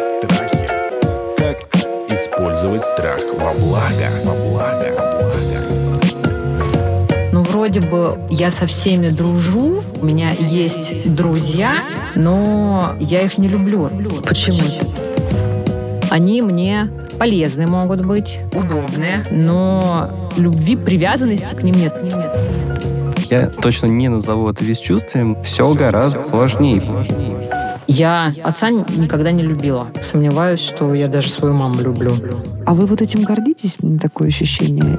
Страхи. Как использовать страх во благо? Во благо. Во благо. Ну, вроде бы я со всеми дружу, у меня есть друзья, но я их не люблю. Почему? Они мне полезны могут быть, удобные, но любви, привязанности к ним нет. Я точно не назову это бесчувствием. Все гораздо сложнее. Я отца никогда не любила. Сомневаюсь, что я даже свою маму люблю. А вы вот этим гордитесь? Такое ощущение.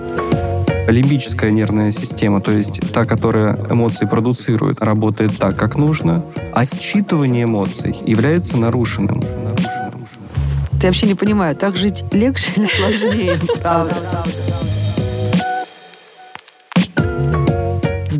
Лимбическая нервная система, то есть та, которая эмоции продуцирует, работает так, как нужно, а считывание эмоций является нарушенным. Я вообще не понимаю, так жить легче или сложнее, правда?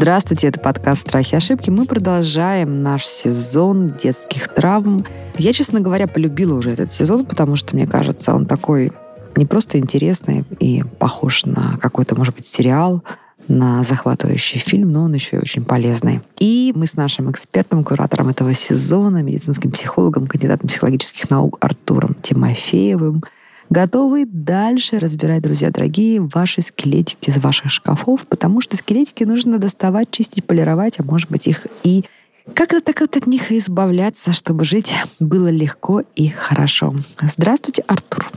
Здравствуйте, это подкаст «Страхи и ошибки». Мы продолжаем наш сезон детских травм. Я, честно говоря, полюбила уже этот сезон, потому что, мне кажется, он такой не просто интересный и похож на какой-то, может быть, сериал, на захватывающий фильм, но он еще и очень полезный. И мы с нашим экспертом, куратором этого сезона, медицинским психологом, кандидатом психологических наук Артуром Тимофеевым готовы дальше разбирать, друзья дорогие, ваши скелетики из ваших шкафов, потому что скелетики нужно доставать, чистить, полировать, а может быть их и как-то так вот от них избавляться, чтобы жить было легко и хорошо. Здравствуйте, Артур.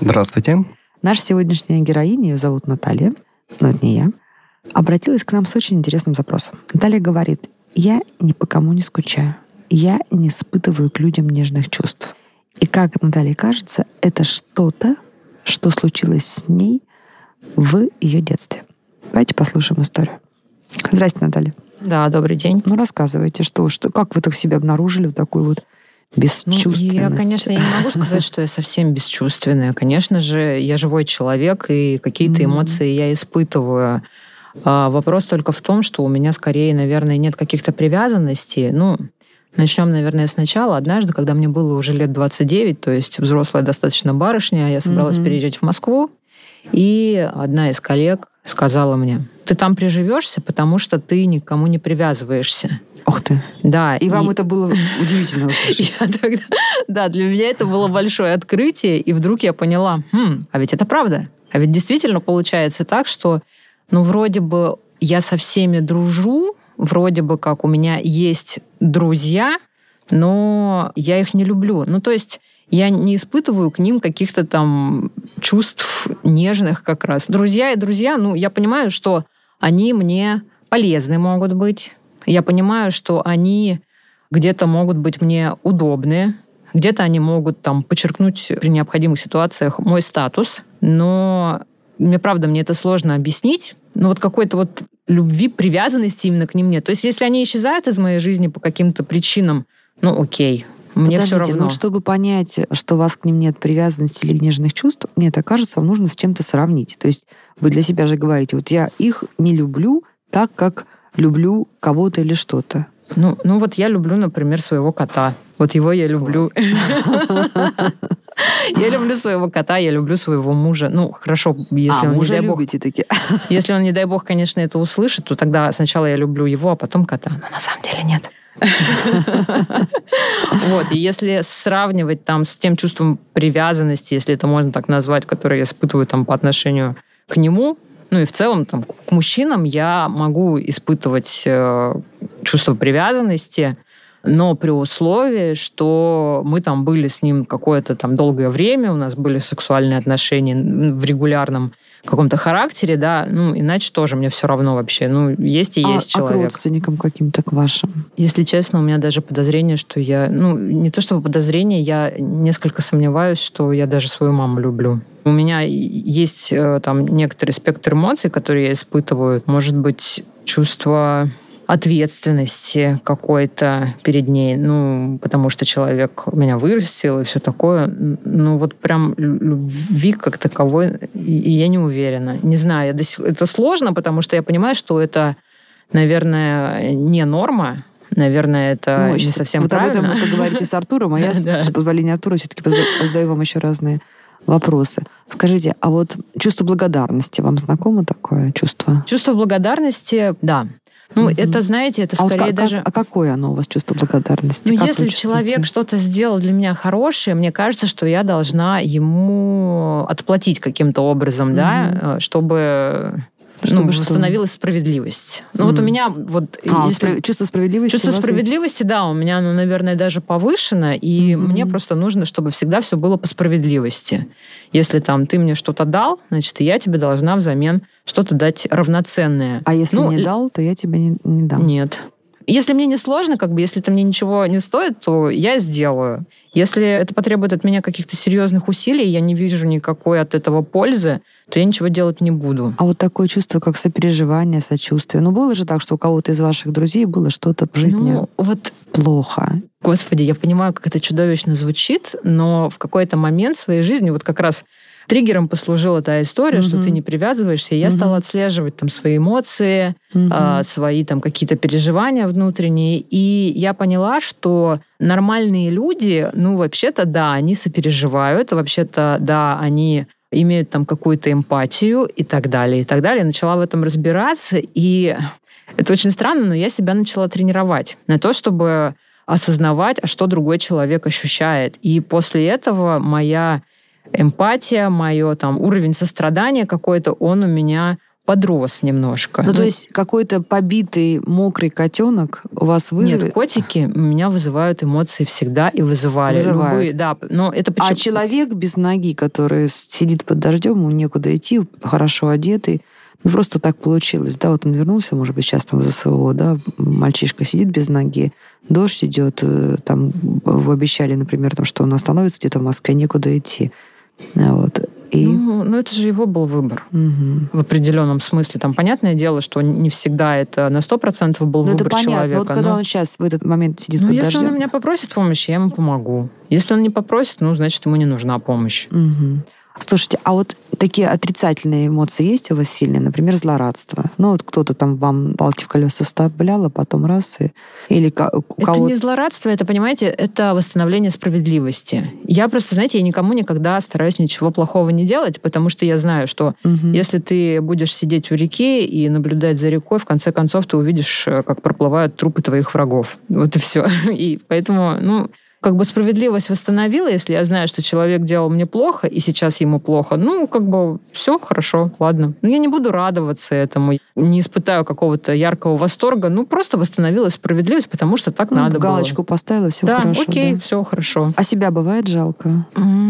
Здравствуйте. Наша сегодняшняя героиня, ее зовут Наталья, но это не я, обратилась к нам с очень интересным запросом. Наталья говорит, я ни по кому не скучаю, я не испытываю к людям нежных чувств. И как Наталье кажется, это что-то, что случилось с ней в ее детстве. Давайте послушаем историю. Здрасте, Наталья. Да, добрый день. Ну, рассказывайте, что, что, как вы так себя обнаружили в такой вот бесчувственности? Ну, я, конечно, я не могу сказать, что я совсем бесчувственная. Конечно же, я живой человек, и какие-то mm-hmm. эмоции я испытываю. А вопрос только в том, что у меня скорее, наверное, нет каких-то привязанностей. Ну, Начнем, наверное, сначала. Однажды, когда мне было уже лет 29, то есть взрослая достаточно барышня, я собралась mm-hmm. переезжать в Москву, и одна из коллег сказала мне, ты там приживешься, потому что ты никому не привязываешься. Ух ты. Да. И, и вам это было удивительно тогда, Да, для меня это было большое открытие, и вдруг я поняла, хм, а ведь это правда. А ведь действительно получается так, что, ну, вроде бы я со всеми дружу, вроде бы как у меня есть друзья, но я их не люблю. Ну, то есть я не испытываю к ним каких-то там чувств нежных как раз. Друзья и друзья, ну, я понимаю, что они мне полезны могут быть. Я понимаю, что они где-то могут быть мне удобны, где-то они могут там подчеркнуть при необходимых ситуациях мой статус, но мне правда, мне это сложно объяснить. Но вот какой-то вот любви, привязанности именно к ним нет. То есть если они исчезают из моей жизни по каким-то причинам, ну окей, мне Подождите, все равно. Ну, чтобы понять, что у вас к ним нет привязанности или нежных чувств, мне это кажется, вам нужно с чем-то сравнить. То есть вы для себя же говорите, вот я их не люблю так, как люблю кого-то или что-то. Ну, ну вот я люблю, например, своего кота. Вот его я люблю. Я люблю своего кота, я люблю своего мужа. Ну, хорошо, если а, он, не дай бог... таки. Если он, не дай бог, конечно, это услышит, то тогда сначала я люблю его, а потом кота. Но на самом деле нет. Вот, и если сравнивать там с тем чувством привязанности, если это можно так назвать, которое я испытываю там по отношению к нему, ну и в целом там, к мужчинам я могу испытывать э, чувство привязанности, но при условии, что мы там были с ним какое-то там долгое время, у нас были сексуальные отношения в регулярном каком-то характере, да, ну, иначе тоже мне все равно вообще. Ну, есть и а, есть человек. А к родственникам каким-то, к вашим? Если честно, у меня даже подозрение, что я... Ну, не то чтобы подозрение, я несколько сомневаюсь, что я даже свою маму люблю. У меня есть э, там некоторый спектр эмоций, которые я испытываю. Может быть, чувство ответственности какой-то перед ней, ну, потому что человек меня вырастил и все такое. Ну, вот прям любви как таковой я не уверена. Не знаю, я до сих... это сложно, потому что я понимаю, что это, наверное, не норма, Наверное, это ну, не совсем вот правильно. об этом вы поговорите с Артуром, а я, с позволения Артура, все-таки задаю вам еще разные вопросы. Скажите, а вот чувство благодарности, вам знакомо такое чувство? Чувство благодарности, да. Ну, Мгм. это, знаете, это А, вот скорее как- даже... как- а какое оно у вас чувство благодарности? Ну, Как если человек что-то сделал для меня хорошее, мне кажется, что я должна ему отплатить каким-то образом, да, э, чтобы, Чтобы ну, восстановилась справедливость. Ну, вот у меня вот... А, если- спра- чувство справедливости Чувство вас есть? справедливости, да, у меня, ну, наверное, даже повышено, и Мгм. мне просто нужно, чтобы всегда все было по справедливости. Если там ты мне что-то дал, значит, я тебе должна взамен что-то дать равноценное. А если Ну, не дал, то я тебе не, не дам. Нет. Если мне не сложно, как бы, если это мне ничего не стоит, то я сделаю. Если это потребует от меня каких-то серьезных усилий, я не вижу никакой от этого пользы, то я ничего делать не буду. А вот такое чувство, как сопереживание, сочувствие. Ну, было же так, что у кого-то из ваших друзей было что-то в жизни Ну, вот плохо. Господи, я понимаю, как это чудовищно звучит, но в какой-то момент своей жизни, вот как раз триггером послужила та история, что Мгм. ты не привязываешься, и я Мгм. стала отслеживать там свои эмоции, Мгм. а, свои там какие-то переживания внутренние, и я поняла, что нормальные люди, ну, вообще-то, да, они сопереживают, вообще-то, да, они имеют там какую-то эмпатию и так далее, и так далее. Я начала в этом разбираться, и это очень странно, но я себя начала тренировать на то, чтобы осознавать, а что другой человек ощущает. И после этого моя эмпатия, мое там уровень сострадания какой-то, он у меня подрос немножко. Ну, то есть какой-то побитый, мокрый котенок у вас вызовет... Нет, котики у меня вызывают эмоции всегда и вызывали. Вызывают. Любые, да, но это почему... А человек без ноги, который сидит под дождем, ему некуда идти, хорошо одетый, ну, просто так получилось, да, вот он вернулся, может быть, сейчас там из СВО, да, мальчишка сидит без ноги, дождь идет, э, там, вы обещали, например, там, что он остановится где-то в Москве, некуда идти. А Вот. И... Ну, ну, это же его был выбор. Мгм. В определенном смысле. Там понятное дело, что не всегда это на 100% был Ну, это выбор понятно. человека. вот когда но- он сейчас в этот момент сидит Ну, под если дождем... он меня попросит помощи, я ему помогу. Если он не попросит, ну, значит, ему не нужна помощь. Мгм. Слушайте, а вот такие отрицательные эмоции есть у вас сильные? Например, злорадство. Ну, вот кто-то там вам палки в колеса вставлял, а потом раз и... Или у Это кого-то... не злорадство, это, понимаете, это восстановление справедливости. Я просто, знаете, я никому никогда стараюсь ничего плохого не делать, потому что я знаю, что Мгм. если ты будешь сидеть у реки и наблюдать за рекой, в конце концов ты увидишь, э, как проплывают трупы твоих врагов. Вот и все. И поэтому, ну, как бы справедливость восстановила, если я знаю, что человек делал мне плохо, и сейчас ему плохо, ну, как бы все хорошо, ладно. Но я не буду радоваться этому, не испытаю какого-то яркого восторга, ну, просто восстановилась справедливость, потому что так Ну, надо галочку было. поставила, все да, хорошо. окей, да. все хорошо. А себя бывает жалко? М,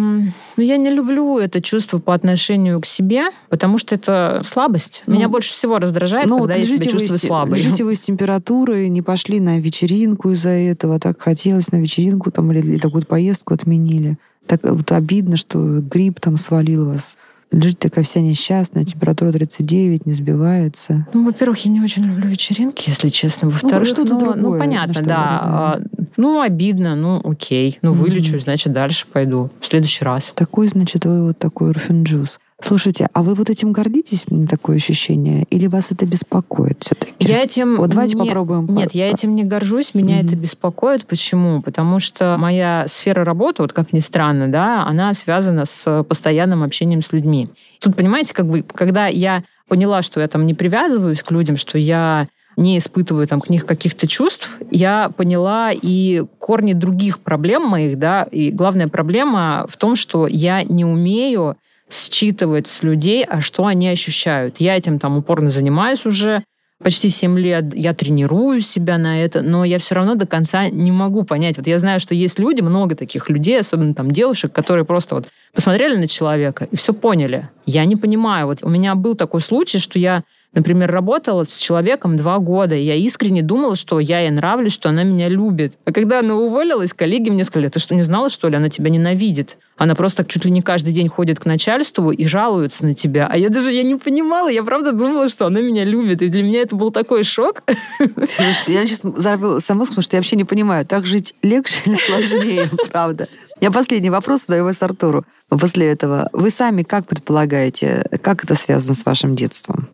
Ну, я не люблю это чувство по отношению к себе, потому что это слабость. Ну, Меня больше всего раздражает, Ну, когда вот я себя чувствую с слабой. лежите вы с температурой, не пошли на вечеринку из-за этого, так хотелось на вечеринку там или, или какую-то поездку отменили. Так вот обидно, что грипп там свалил вас. Лежите такая вся несчастная, температура 39, не сбивается. Ну, во-первых, я не очень люблю вечеринки, если честно. Во-вторых, что-то ну, другое, ну, понятно, да. вы, А, Ну, обидно, ну, окей. Ну, Мгм. вылечусь, значит, дальше пойду. В следующий раз. Такой, значит, вы вот такой орфинджус. Слушайте, а вы вот этим гордитесь, мне такое ощущение, или вас это беспокоит все-таки? Я этим Вот давайте не- попробуем. Нет, я этим не горжусь, меня Мгм. это беспокоит. Почему? Потому что моя сфера работы, вот как ни странно, да, она связана с постоянным общением с людьми. Тут, понимаете, как бы, когда я поняла, что я там не привязываюсь к людям, что я не испытываю там к них каких-то чувств, я поняла и корни других проблем моих, да, и главная проблема в том, что я не умею считывать с людей, а что они ощущают. Я этим там упорно занимаюсь уже почти 7 лет, я тренирую себя на это, но я все равно до конца не могу понять. Вот я знаю, что есть люди, много таких людей, особенно там девушек, которые просто вот посмотрели на человека и все поняли. Я не понимаю. Вот у меня был такой случай, что я Например, работала с человеком два года, и я искренне думала, что я ей нравлюсь, что она меня любит. А когда она уволилась, коллеги мне сказали, ты что, не знала, что ли, она тебя ненавидит? Она просто чуть ли не каждый день ходит к начальству и жалуется на тебя. А я даже я не понимала, я правда думала, что она меня любит. И для меня это был такой шок. Слушайте, я сейчас взорвала мозг, потому что я вообще не понимаю, так жить легче или сложнее, правда. Я последний вопрос задаю вас Артуру. после этого. Вы сами как предполагаете, как это связано с вашим детством?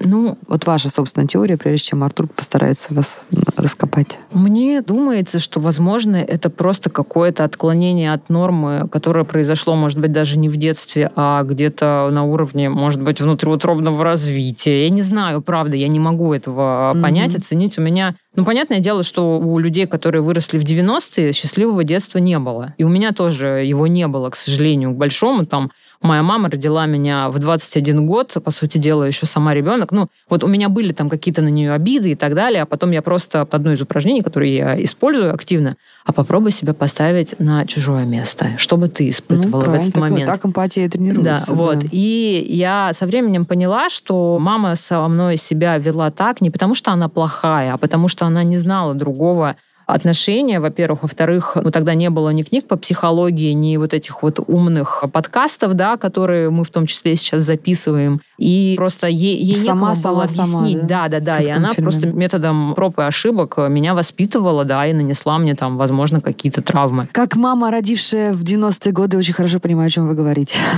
Ну, вот ваша собственная теория, прежде чем Артур постарается вас раскопать. Мне думается, что, возможно, это просто какое-то отклонение от нормы, которое произошло, может быть, даже не в детстве, а где-то на уровне, может быть, внутриутробного развития. Я не знаю, правда, я не могу этого mm-hmm. понять, оценить. У меня ну, понятное дело, что у людей, которые выросли в 90-е, счастливого детства не было. И у меня тоже его не было, к сожалению, к большому. Там Моя мама родила меня в 21 год, по сути дела, еще сама ребенок. Ну, вот у меня были там какие-то на нее обиды и так далее, а потом я просто одно из упражнений, которые я использую активно, а попробуй себя поставить на чужое место. Что бы ты испытывала ну, в этот момент? Так эмпатия тренируется. Да, да, вот. И я со временем поняла, что мама со мной себя вела так не потому, что она плохая, а потому что она не знала другого отношения, во-первых. Во-вторых, ну, тогда не было ни книг по психологии, ни вот этих вот умных подкастов, да, которые мы в том числе сейчас записываем. И просто ей, ей сама, некому было сама, объяснить. Сама, да, да, да. И она фильме. просто методом проб и ошибок меня воспитывала, да, и нанесла мне там, возможно, какие-то травмы. Как мама, родившая в 90-е годы, очень хорошо понимаю, о чем вы говорите.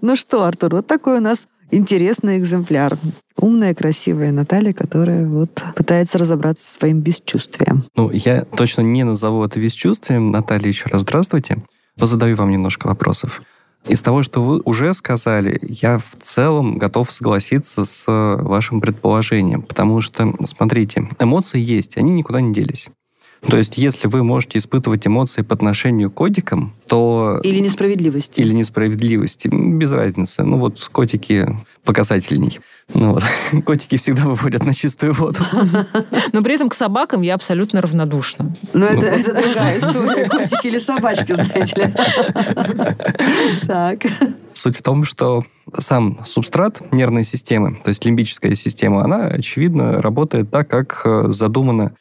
Ну что, Артур, вот такой у нас интересный экземпляр. Умная, красивая Наталья, которая вот пытается разобраться со своим бесчувствием. Ну, я точно не назову это бесчувствием. Наталья, еще раз здравствуйте. Позадаю вам немножко вопросов. Из того, что вы уже сказали, я в целом готов согласиться с вашим предположением, потому что, смотрите, эмоции есть, они никуда не делись. То есть, если вы можете испытывать эмоции по отношению к котикам, то... Или несправедливости. Или несправедливости. Без разницы. Ну вот котики показательней. Ну вот. Котики всегда выводят на чистую воду. Но при этом к собакам я абсолютно равнодушна. Ну, это, это другая история. Котики или собачки, знаете ли. Так. Суть в том, что сам субстрат нервной системы, то есть лимбическая система, она, очевидно, работает так, как э, задумано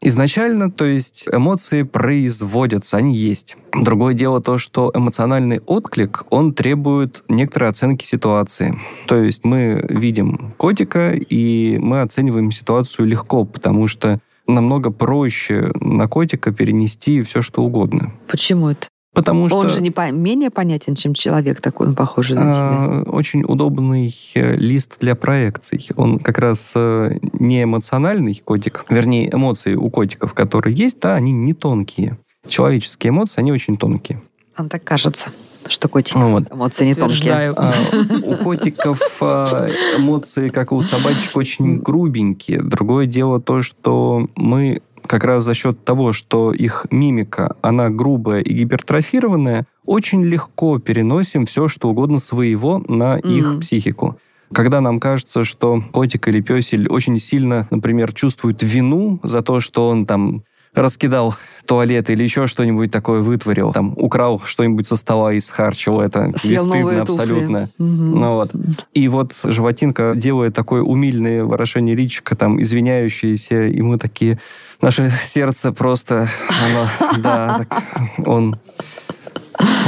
Изначально, то есть эмоции производятся, они есть. Другое дело то, что эмоциональный отклик, он требует некоторой оценки ситуации. То есть мы видим котика, и мы оцениваем ситуацию легко, потому что намного проще на котика перенести все, что угодно. Почему это? Потому что... Он же не по... менее понятен, чем человек такой, он похожий на тебя. Очень удобный э, лист для проекций. Он как раз э, не эмоциональный котик. Вернее, эмоции у котиков, которые есть, да, они не тонкие. Человеческие эмоции, они очень тонкие. Вам так кажется, что котик ну, вот. эмоции не тонкие. А, у котиков а, эмоции, как и у собачек, очень грубенькие. Другое дело то, что мы как раз за счет того, что их мимика, она грубая и гипертрофированная, очень легко переносим все, что угодно своего на mm. их психику. Когда нам кажется, что котик или песель очень сильно, например, чувствует вину за то, что он там раскидал туалет или еще что-нибудь такое вытворил, там, украл что-нибудь со стола и схарчил это. Съел Бесстыдно абсолютно. Угу. Ну, вот. И вот животинка делает такое умильное выражение личика, там, извиняющееся, и мы такие, наше сердце просто, оно, да, так, он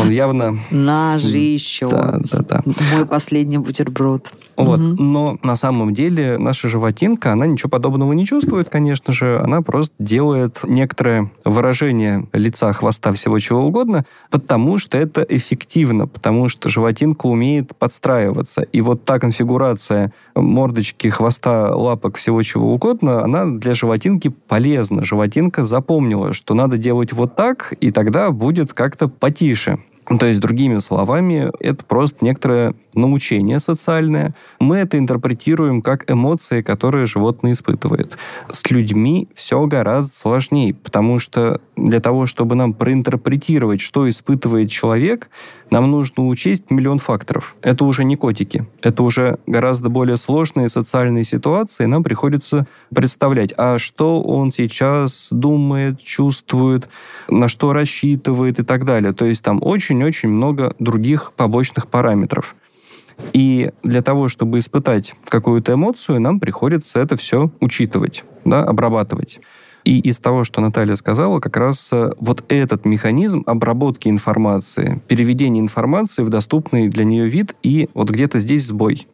он явно... Наш еще. Да, да, да. Мой последний бутерброд. Вот. Угу. Но на самом деле наша животинка, она ничего подобного не чувствует, конечно же. Она просто делает некоторое выражение лица, хвоста, всего чего угодно, потому что это эффективно, потому что животинка умеет подстраиваться. И вот та конфигурация мордочки, хвоста, лапок, всего чего угодно, она для животинки полезна. Животинка запомнила, что надо делать вот так, и тогда будет как-то потише. То есть, другими словами, это просто некоторое научение социальное. Мы это интерпретируем как эмоции, которые животное испытывает. С людьми все гораздо сложнее, потому что для того, чтобы нам проинтерпретировать, что испытывает человек, нам нужно учесть миллион факторов. Это уже не котики. Это уже гораздо более сложные социальные ситуации. Нам приходится представлять, а что он сейчас думает, чувствует, на что рассчитывает и так далее. То есть там очень-очень много других побочных параметров. И для того, чтобы испытать какую-то эмоцию, нам приходится это все учитывать, да, обрабатывать. И из того, что Наталья сказала, как раз э, вот этот механизм обработки информации, переведения информации в доступный для нее вид, и вот где-то здесь сбой.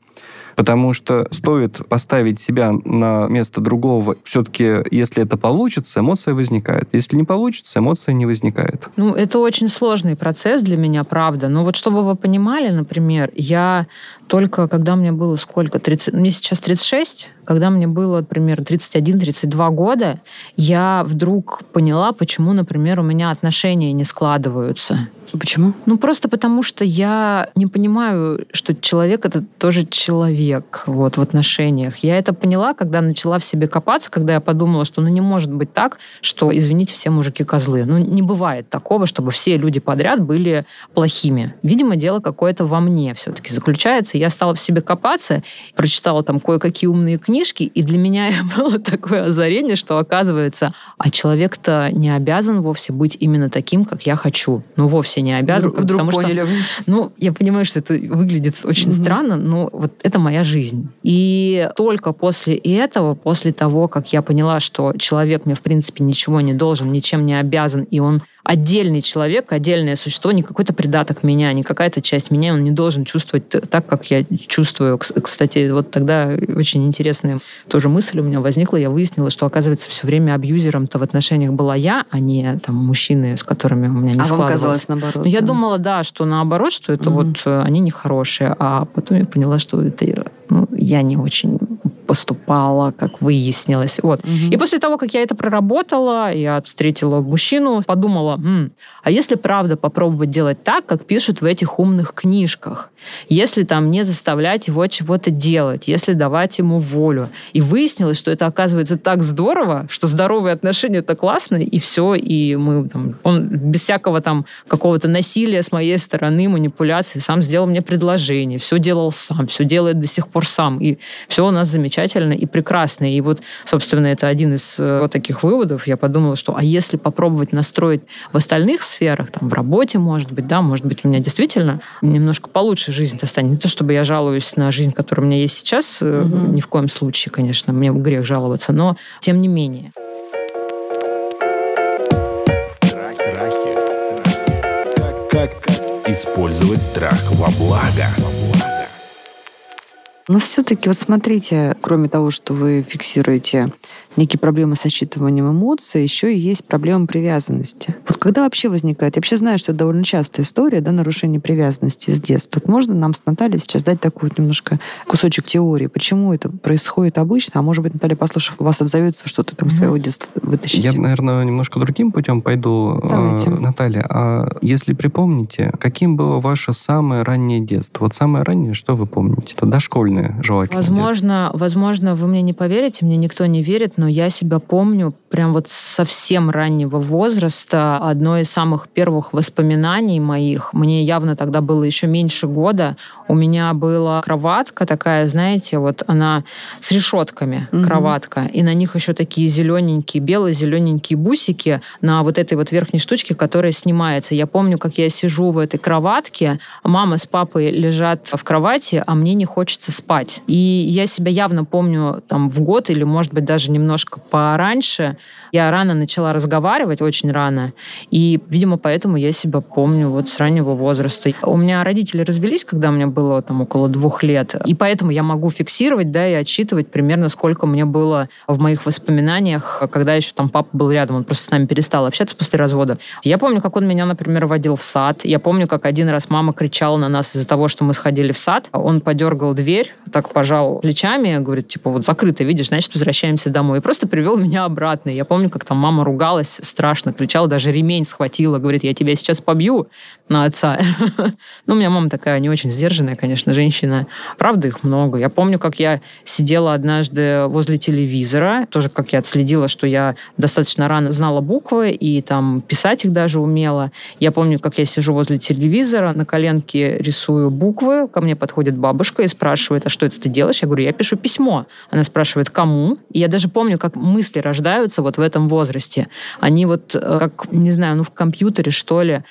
Потому что стоит поставить себя на место другого, все-таки, если это получится, эмоция возникает. Если не получится, эмоция не возникает. Ну, это очень сложный процесс для меня, правда. Но вот чтобы вы понимали, например, я только когда мне было сколько? 30, мне сейчас 36, когда мне было, например, 31-32 года, я вдруг поняла, почему, например, у меня отношения не складываются. Почему? Ну, просто потому что я не понимаю, что человек — это тоже человек вот, в отношениях. Я это поняла, когда начала в себе копаться, когда я подумала, что ну не может быть так, что, извините, все мужики козлы. Ну, не бывает такого, чтобы все люди подряд были плохими. Видимо, дело какое-то во мне все-таки заключается. Я стала в себе копаться, прочитала там кое-какие умные книжки, и для меня было такое озарение, что оказывается, а человек-то не обязан вовсе быть именно таким, как я хочу. Ну, вовсе не обязан. Вдруг, вдруг потому поняли что, ну, я понимаю, что это выглядит очень Мгм. странно, но вот это моя жизнь. И только после этого, после того, как я поняла, что человек мне, в принципе, ничего не должен, ничем не обязан, и он отдельный человек, отдельное существо, не какой-то придаток меня, не какая-то часть меня, он не должен чувствовать так, как я чувствую. Кс- Кстати, вот тогда очень интересная тоже мысль у меня возникла. Я выяснила, что, оказывается, все время абьюзером-то в отношениях была я, а не там мужчины, с которыми у меня не а складывалось. казалось наоборот? Ну, я да? думала, да, что наоборот, что это Мгм. вот э, они нехорошие, а потом я поняла, что это ну, я не очень поступала, как выяснилось. Вот. Мгм. И после того, как я это проработала, я встретила мужчину, подумала, «М, а если правда попробовать делать так, как пишут в этих умных книжках? Если там не заставлять его чего-то делать, если давать ему волю. И выяснилось, что это оказывается так здорово, что здоровые отношения это классно, и все, и мы там, он без всякого там какого-то насилия с моей стороны, манипуляции, сам сделал мне предложение, все делал сам, все делает до сих пор сам, и все у нас замечательно и прекрасно. И вот, собственно, это один из э, вот таких выводов. Я подумала, что а если попробовать настроить в остальных сферах, там, в работе, может быть, да, может быть, у меня действительно немножко получше жизнь-то станет. Не то, чтобы я жалуюсь на жизнь, которая у меня есть сейчас, Мгм. ни в коем случае, конечно, мне грех жаловаться, но тем не менее. Страхи. Как, как использовать страх во благо? Но все-таки, вот смотрите, кроме того, что вы фиксируете некие проблемы со считыванием эмоций, еще и есть проблема привязанности. Вот когда вообще возникает? Я вообще знаю, что это довольно частая история, да, нарушение привязанности с детства. Вот можно нам с Натальей сейчас дать такой вот немножко кусочек теории, почему это происходит обычно, а может быть, Наталья, послушав вас, отзовется что-то там своего детства вытащить. Я, наверное, немножко другим путем пойду. Давайте. Э, Наталья, а если припомните, каким было ваше самое раннее детство? Вот самое раннее, что вы помните? Это дошкольное, желательно. детство. Возможно, возможно, вы мне не поверите, мне никто не верит, но я себя помню прям вот совсем раннего возраста. Одно из самых первых воспоминаний моих, мне явно тогда было еще меньше года, у меня была кроватка такая, знаете, вот она с решетками, Мгм. кроватка, и на них еще такие зелененькие, белые зелененькие бусики на вот этой вот верхней штучке, которая снимается. Я помню, как я сижу в этой кроватке, мама с папой лежат в кровати, а мне не хочется спать. И я себя явно помню там в год или, может быть, даже немножко пораньше. Я рано начала разговаривать, очень рано. И, видимо, поэтому я себя помню вот с раннего возраста. У меня родители развелись, когда мне было там около двух лет. И поэтому я могу фиксировать, да, и отсчитывать примерно, сколько мне было в моих воспоминаниях, когда еще там папа был рядом. Он просто с нами перестал общаться после развода. Я помню, как он меня, например, водил в сад. Я помню, как один раз мама кричала на нас из-за того, что мы сходили в сад. Он подергал дверь, так пожал плечами, говорит, типа, вот закрыто, видишь, значит, возвращаемся домой. И просто привел меня обратно. Я помню, как там мама ругалась страшно, кричала, даже ремень схватила, говорит, я тебя сейчас побью на отца. Ну, у меня мама такая не очень сдержанная, конечно, женщина. Правда, их много. Я помню, как я сидела однажды возле телевизора, тоже как я отследила, что я достаточно рано знала буквы и там писать их даже умела. Я помню, как я сижу возле телевизора, на коленке рисую буквы, ко мне подходит бабушка и спрашивает, а что это ты делаешь? Я говорю, я пишу письмо. Она спрашивает, кому? И я даже помню, как мысли рождаются вот в этом возрасте. Они вот, э, как, не знаю, ну в компьютере, что ли,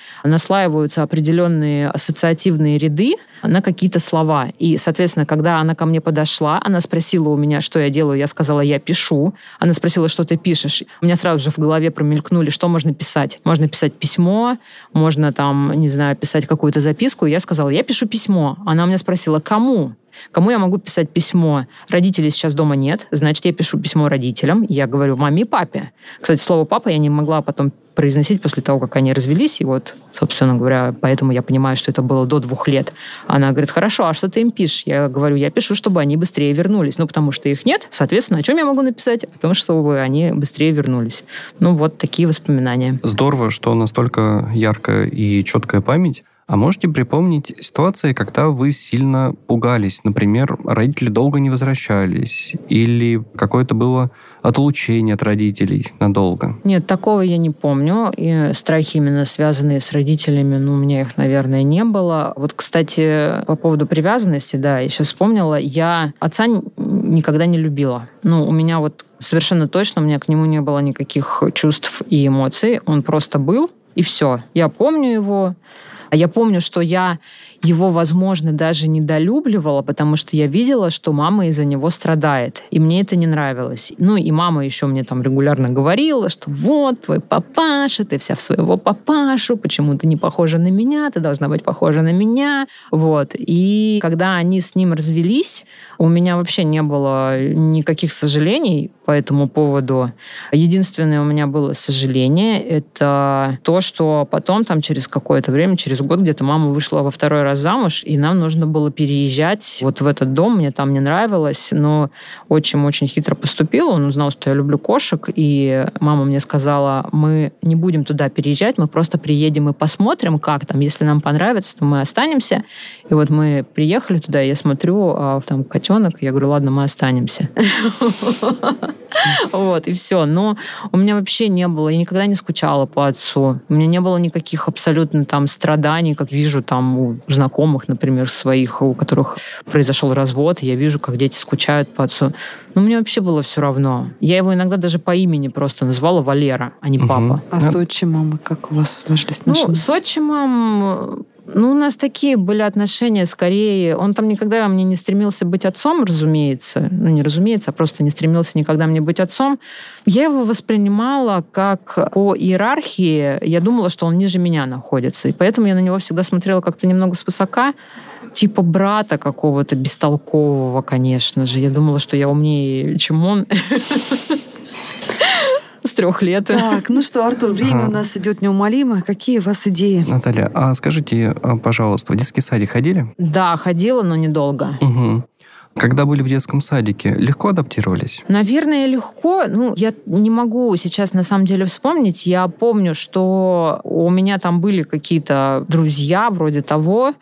наслаиваются определенные ассоциативные ряды на какие-то слова. И, соответственно, когда она ко мне подошла, она спросила у меня, что я делаю. Я сказала, я пишу. Она спросила, что ты пишешь. У меня сразу же в голове промелькнули, что можно писать. Можно писать письмо, можно там, не знаю, писать какую-то записку. Я сказала, я пишу письмо. Она у меня спросила, кому? Кому я могу писать письмо? Родителей сейчас дома нет, значит, я пишу письмо родителям, я говорю маме и папе. Кстати, слово «папа» я не могла потом произносить после того, как они развелись. И вот, собственно говоря, поэтому я понимаю, что это было до двух лет. Она говорит, хорошо, а что ты им пишешь? Я говорю, я пишу, чтобы они быстрее вернулись. Ну, потому что их нет. Соответственно, о чем я могу написать? О том, чтобы они быстрее вернулись. Ну, вот такие воспоминания. Здорово, что настолько яркая и четкая память. А можете припомнить ситуации, когда вы сильно пугались? Например, родители долго не возвращались, или какое-то было отлучение от родителей надолго? Нет, такого я не помню. И страхи именно связанные с родителями, ну, у меня их, наверное, не было. Вот, кстати, по поводу привязанности, да, я сейчас вспомнила, я отца никогда не любила. Ну, у меня вот совершенно точно, у меня к нему не было никаких чувств и эмоций. Он просто был, и все. Я помню его, я помню, что я его, возможно, даже недолюбливала, потому что я видела, что мама из-за него страдает. И мне это не нравилось. Ну, и мама еще мне там регулярно говорила, что вот, твой папаша, ты вся в своего папашу, почему ты не похожа на меня, ты должна быть похожа на меня. Вот. И когда они с ним развелись, у меня вообще не было никаких сожалений по этому поводу. Единственное у меня было сожаление, это то, что потом, там, через какое-то время, через год где-то мама вышла во второй раз замуж, и нам нужно было переезжать вот в этот дом. Мне там не нравилось, но отчим очень хитро поступил. Он узнал, что я люблю кошек, и мама мне сказала, мы не будем туда переезжать, мы просто приедем и посмотрим, как там. Если нам понравится, то мы останемся. И вот мы приехали туда, я смотрю, а там котенок, я говорю, ладно, мы останемся. Вот, и все. Но у меня вообще не было, я никогда не скучала по отцу. У меня не было никаких абсолютно там страданий, как вижу там у знакомых, например, своих, у которых произошел развод, и я вижу, как дети скучают по отцу. Но мне вообще было все равно. Я его иногда даже по имени просто назвала Валера, а не папа. А с отчимом как у вас сложились отношения? Ну, с отчимом ну, у нас такие были отношения скорее. Он там никогда мне не стремился быть отцом, разумеется. Ну, не разумеется, а просто не стремился никогда мне быть отцом. Я его воспринимала как по иерархии. Я думала, что он ниже меня находится. И поэтому я на него всегда смотрела как-то немного свысока типа брата какого-то бестолкового, конечно же. Я думала, что я умнее, чем он. с трех лет. Так, ну что, Артур, время ага. у нас идет неумолимо. Какие у вас идеи? Наталья, а скажите, а, пожалуйста, в детский садик ходили? Да, ходила, но недолго. Угу. Когда были в детском садике, легко адаптировались? Наверное, легко. Ну, я не могу сейчас на самом деле вспомнить. Я помню, что у меня там были какие-то друзья вроде того.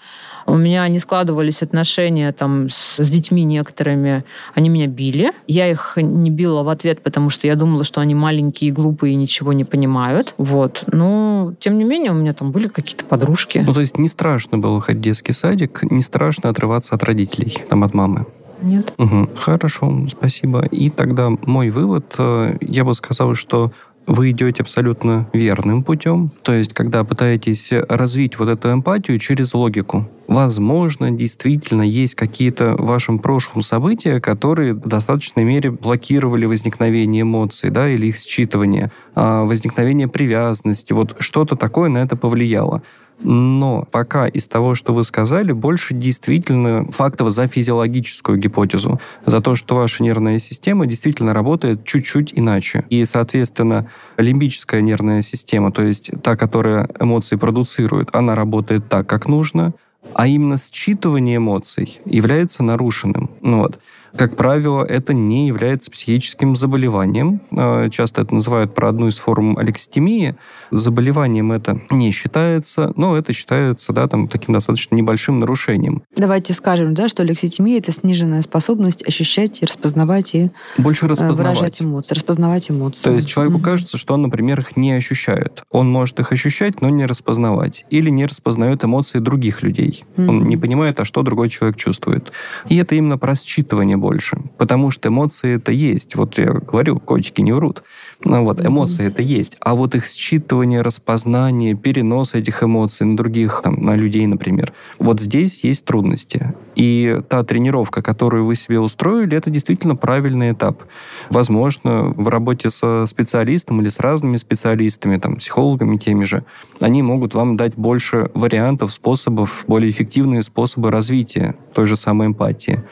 У меня не складывались отношения там с, с детьми некоторыми. Они меня били. Я их не била в ответ, потому что я думала, что они маленькие и глупые и ничего не понимают. Вот. Но, тем не менее, у меня там были какие-то подружки. Ну, то есть не страшно было ходить в детский садик, не страшно отрываться от родителей, там, от мамы? Нет. Угу. Хорошо, спасибо. И тогда мой вывод, э, я бы сказал, что вы идете абсолютно верным путем. То есть, когда пытаетесь развить вот эту эмпатию через логику. Возможно, действительно есть какие-то в вашем прошлом события, которые в достаточной мере блокировали возникновение эмоций, да, или их считывание, а возникновение привязанности. Вот что-то такое на это повлияло. Но пока из того, что вы сказали, больше действительно фактов за физиологическую гипотезу, за то, что ваша нервная система действительно работает чуть-чуть иначе. И, соответственно, лимбическая нервная система, то есть та, которая эмоции продуцирует, она работает так, как нужно, а именно считывание эмоций является нарушенным. Ну вот. Как правило, это не является психическим заболеванием. А, часто это называют про одну из форм алекситимии. Заболеванием это не считается, но это считается да, там, таким достаточно небольшим нарушением. Давайте скажем, да, что алекситимия — это сниженная способность ощущать, распознавать и Больше э, распознавать. выражать эмоции. Распознавать эмоции. То есть человеку угу. кажется, что он, например, их не ощущает. Он может их ощущать, но не распознавать. Или не распознает эмоции других людей. Угу. Он не понимает, а что другой человек чувствует. И это именно про считывание больше. Потому что эмоции это есть. Вот я говорю, котики не врут. Ну, вот, эмоции mm-hmm. это есть. А вот их считывание, распознание, перенос этих эмоций на других, там, на людей, например, вот здесь есть трудности. И та тренировка, которую вы себе устроили, это действительно правильный этап. Возможно, в работе со специалистом или с разными специалистами, там, психологами теми же, они могут вам дать больше вариантов, способов, более эффективные способы развития той же самой эмпатии.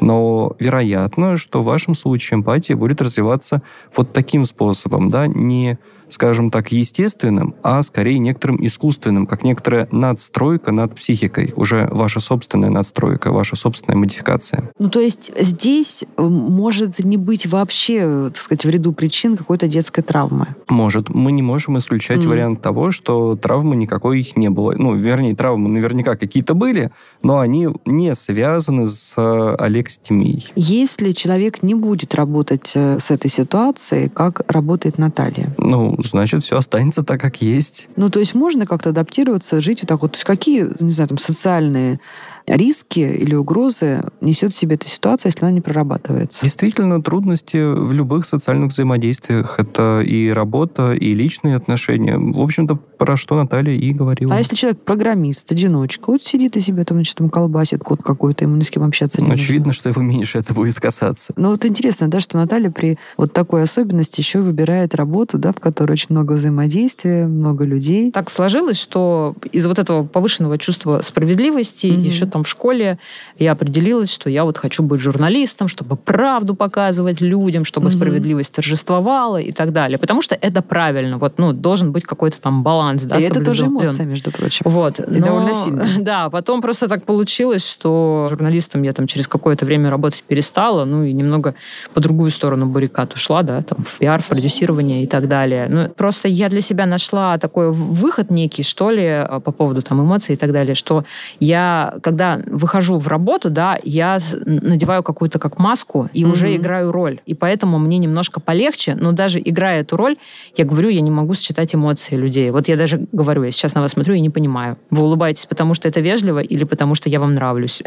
Но вероятно, что в вашем случае эмпатия будет развиваться вот таким способом, да, не скажем так, естественным, а скорее некоторым искусственным, как некоторая надстройка над психикой, уже ваша собственная надстройка, ваша собственная модификация. Ну, то есть здесь э, может не быть вообще, так сказать, в ряду причин какой-то детской травмы? Может. Мы не можем исключать mm. вариант того, что травмы никакой не было. Ну, вернее, травмы наверняка какие-то были, но они не связаны с э, алекситимией. Если человек не будет работать э, с этой ситуацией, как работает Наталья? Ну, значит, все останется так, как есть. Ну, то есть можно как-то адаптироваться, жить вот так вот. То есть какие, не знаю, там, социальные риски или угрозы несет в себе эта ситуация, если она не прорабатывается? Действительно, трудности в любых социальных взаимодействиях. Это и работа, и личные отношения. В общем-то, про что Наталья и говорила. А если человек программист, одиночка, вот сидит и себе там, значит, там колбасит код какой-то, ему ни с кем общаться не ну, Очевидно, нужно. что его меньше это будет касаться. Ну, вот интересно, да, что Наталья при вот такой особенности еще выбирает работу, да, в которой очень много взаимодействия, много людей. Так сложилось, что из вот этого повышенного чувства справедливости mm-hmm. еще там в школе я определилась, что я вот хочу быть журналистом, чтобы правду показывать людям, чтобы mm-hmm. справедливость торжествовала и так далее. Потому что это правильно. Вот, ну, должен быть какой-то там баланс, да, И это тоже эмоция, между прочим. Вот. И Но, довольно сильно. Да, потом просто так получилось, что журналистом я там через какое-то время работать перестала, ну и немного по другую сторону баррикад ушла, да, там в пиар, в продюсирование и так далее. Ну, просто я для себя нашла такой выход некий, что ли, по поводу там эмоций и так далее, что я, когда выхожу в работу, да, я надеваю какую-то как маску и mm-hmm. уже играю роль. И поэтому мне немножко полегче, но даже играя эту роль, я говорю, я не могу считать эмоции людей. Вот я даже говорю, я сейчас на вас смотрю и не понимаю. Вы улыбаетесь, потому что это вежливо или потому что я вам нравлюсь?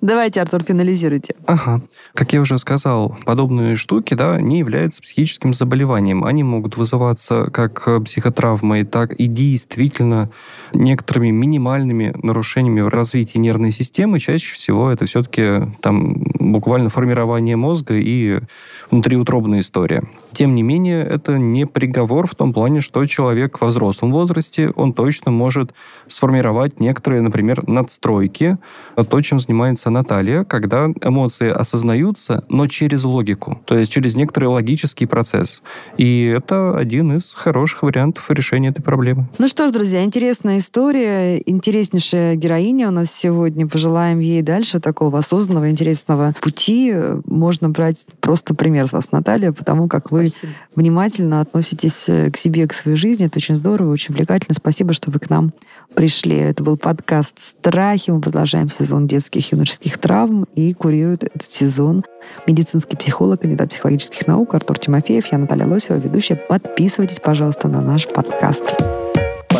Давайте, Артур, финализируйте. Ага. Как я уже сказал, подобные штуки, да, не являются психическим заболеванием. Они могут вызываться как психотравмой, так и действительно некоторыми минимальными нарушениями в развитии нервной системы. Чаще всего это все-таки там буквально формирование мозга и внутриутробная история. Тем не менее, это не приговор в том плане, что человек во взрослом возрасте, он точно может сформировать некоторые, например, надстройки, то, чем занимается Наталья, когда эмоции осознаются, но через логику, то есть через некоторый логический процесс. И это один из хороших вариантов решения этой проблемы. Ну что ж, друзья, интересная история, интереснейшая героиня у нас сегодня. Пожелаем ей дальше такого осознанного, интересного пути. Можно брать просто пример с вас, Наталья, потому как вы Спасибо. внимательно относитесь э, к себе, к своей жизни. Это очень здорово, очень увлекательно. Спасибо, что вы к нам пришли. Это был подкаст «Страхи». Мы продолжаем сезон детских и юношеских травм и курирует этот сезон медицинский психолог, кандидат психологических наук Артур Тимофеев. Я Наталья Лосева, ведущая. Подписывайтесь, пожалуйста, на наш подкаст.